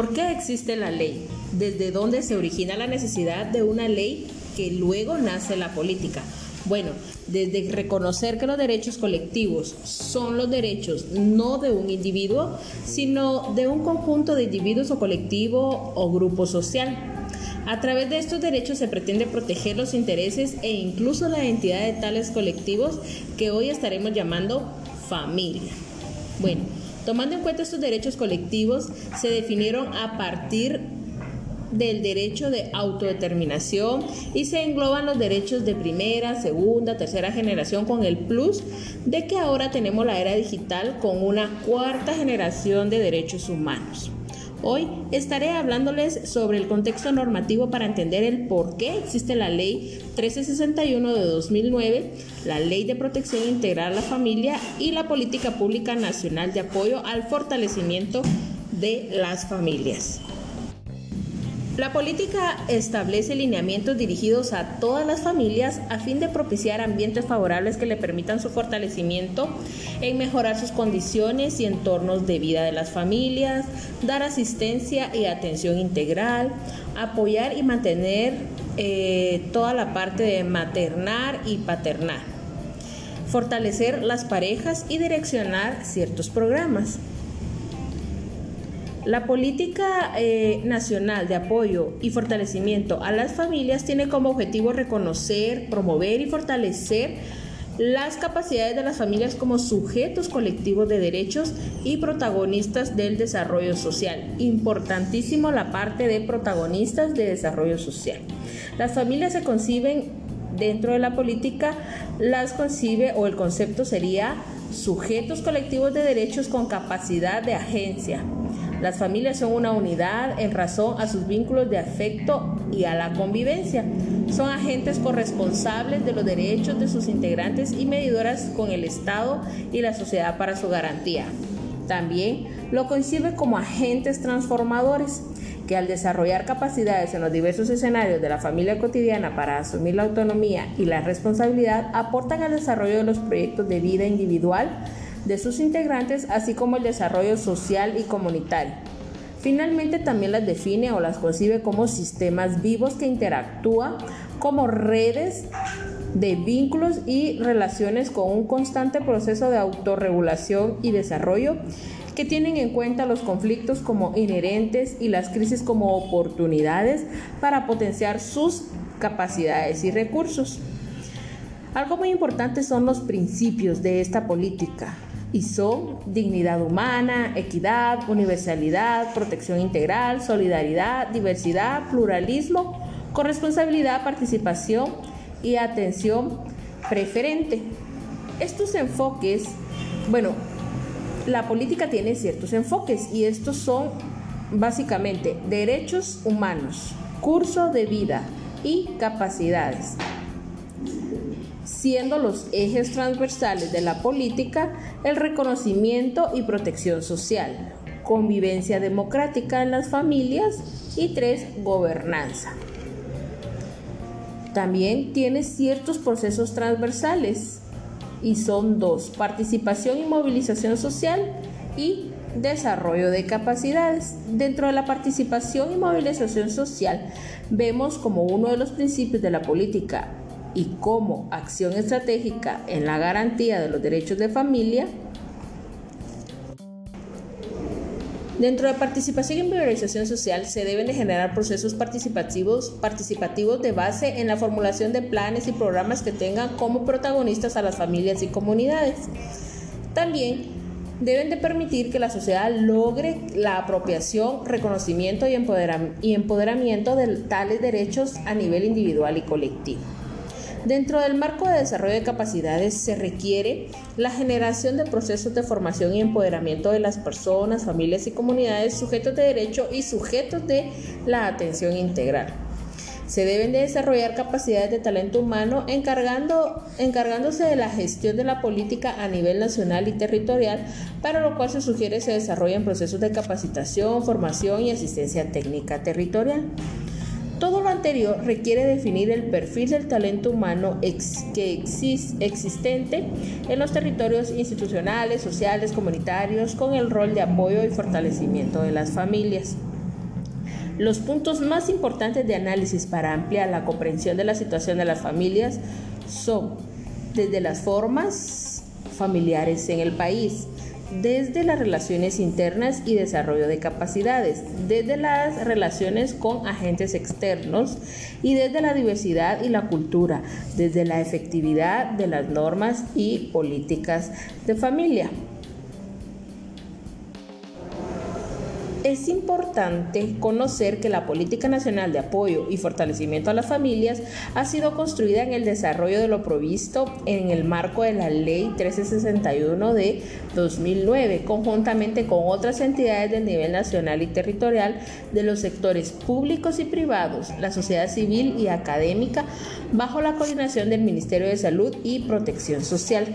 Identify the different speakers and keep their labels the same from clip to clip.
Speaker 1: ¿Por qué existe la ley? ¿Desde dónde se origina la necesidad de una ley que luego nace la política? Bueno, desde reconocer que los derechos colectivos son los derechos no de un individuo, sino de un conjunto de individuos o colectivo o grupo social. A través de estos derechos se pretende proteger los intereses e incluso la identidad de tales colectivos que hoy estaremos llamando familia. Bueno, tomando en cuenta estos derechos colectivos, se definieron a partir del derecho de autodeterminación y se engloban los derechos de primera, segunda, tercera generación con el plus de que ahora tenemos la era digital con una cuarta generación de derechos humanos. Hoy estaré hablándoles sobre el contexto normativo para entender el por qué existe la Ley 1361 de 2009, la Ley de Protección Integral a la Familia y la Política Pública Nacional de Apoyo al Fortalecimiento de las Familias. La política establece lineamientos dirigidos a todas las familias a fin de propiciar ambientes favorables que le permitan su fortalecimiento en mejorar sus condiciones y entornos de vida de las familias, dar asistencia y atención integral, apoyar y mantener eh, toda la parte de maternar y paternar, fortalecer las parejas y direccionar ciertos programas. La política eh, nacional de apoyo y fortalecimiento a las familias tiene como objetivo reconocer, promover y fortalecer las capacidades de las familias como sujetos colectivos de derechos y protagonistas del desarrollo social. Importantísimo la parte de protagonistas de desarrollo social. Las familias se conciben dentro de la política, las concibe o el concepto sería sujetos colectivos de derechos con capacidad de agencia, las familias son una unidad en razón a sus vínculos de afecto y a la convivencia. Son agentes corresponsables de los derechos de sus integrantes y medidoras con el Estado y la sociedad para su garantía. También lo concibe como agentes transformadores que al desarrollar capacidades en los diversos escenarios de la familia cotidiana para asumir la autonomía y la responsabilidad aportan al desarrollo de los proyectos de vida individual de sus integrantes, así como el desarrollo social y comunitario. Finalmente también las define o las concibe como sistemas vivos que interactúan como redes de vínculos y relaciones con un constante proceso de autorregulación y desarrollo que tienen en cuenta los conflictos como inherentes y las crisis como oportunidades para potenciar sus capacidades y recursos. Algo muy importante son los principios de esta política, y son dignidad humana, equidad, universalidad, protección integral, solidaridad, diversidad, pluralismo, corresponsabilidad, participación y atención preferente. Estos enfoques, bueno, la política tiene ciertos enfoques y estos son básicamente derechos humanos, curso de vida y capacidades siendo los ejes transversales de la política el reconocimiento y protección social, convivencia democrática en las familias y tres, gobernanza. También tiene ciertos procesos transversales y son dos, participación y movilización social y desarrollo de capacidades. Dentro de la participación y movilización social vemos como uno de los principios de la política y como acción estratégica en la garantía de los derechos de familia, Dentro de participación y priorización social se deben de generar procesos participativos, participativos de base en la formulación de planes y programas que tengan como protagonistas a las familias y comunidades. También deben de permitir que la sociedad logre la apropiación, reconocimiento y empoderamiento de tales derechos a nivel individual y colectivo. Dentro del marco de desarrollo de capacidades se requiere la generación de procesos de formación y empoderamiento de las personas, familias y comunidades sujetos de derecho y sujetos de la atención integral. Se deben de desarrollar capacidades de talento humano encargando, encargándose de la gestión de la política a nivel nacional y territorial, para lo cual se sugiere se desarrollen procesos de capacitación, formación y asistencia técnica territorial. Anterior requiere definir el perfil del talento humano que existente en los territorios institucionales, sociales, comunitarios, con el rol de apoyo y fortalecimiento de las familias. Los puntos más importantes de análisis para ampliar la comprensión de la situación de las familias son desde las formas familiares en el país, desde las relaciones internas y desarrollo de capacidades, desde las relaciones con agentes externos y desde la diversidad y la cultura, desde la efectividad de las normas y políticas de familia. Es importante conocer que la Política Nacional de Apoyo y Fortalecimiento a las Familias ha sido construida en el desarrollo de lo provisto en el marco de la Ley 1361 de 2009, conjuntamente con otras entidades del nivel nacional y territorial de los sectores públicos y privados, la sociedad civil y académica, bajo la coordinación del Ministerio de Salud y Protección Social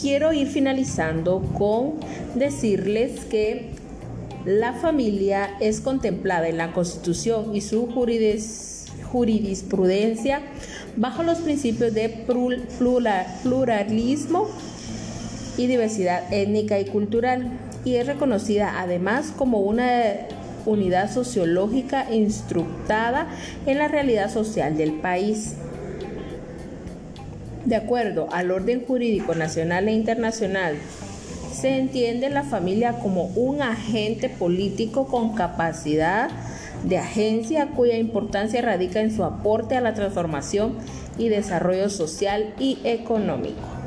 Speaker 1: quiero ir finalizando con decirles que la familia es contemplada en la Constitución y su jurisprudencia bajo los principios de pluralismo y diversidad étnica y cultural y es reconocida además como una unidad sociológica instructada en la realidad social del país. De acuerdo al orden jurídico nacional e internacional, se entiende la familia como un agente político con capacidad de agencia cuya importancia radica en su aporte a la transformación y desarrollo social y económico.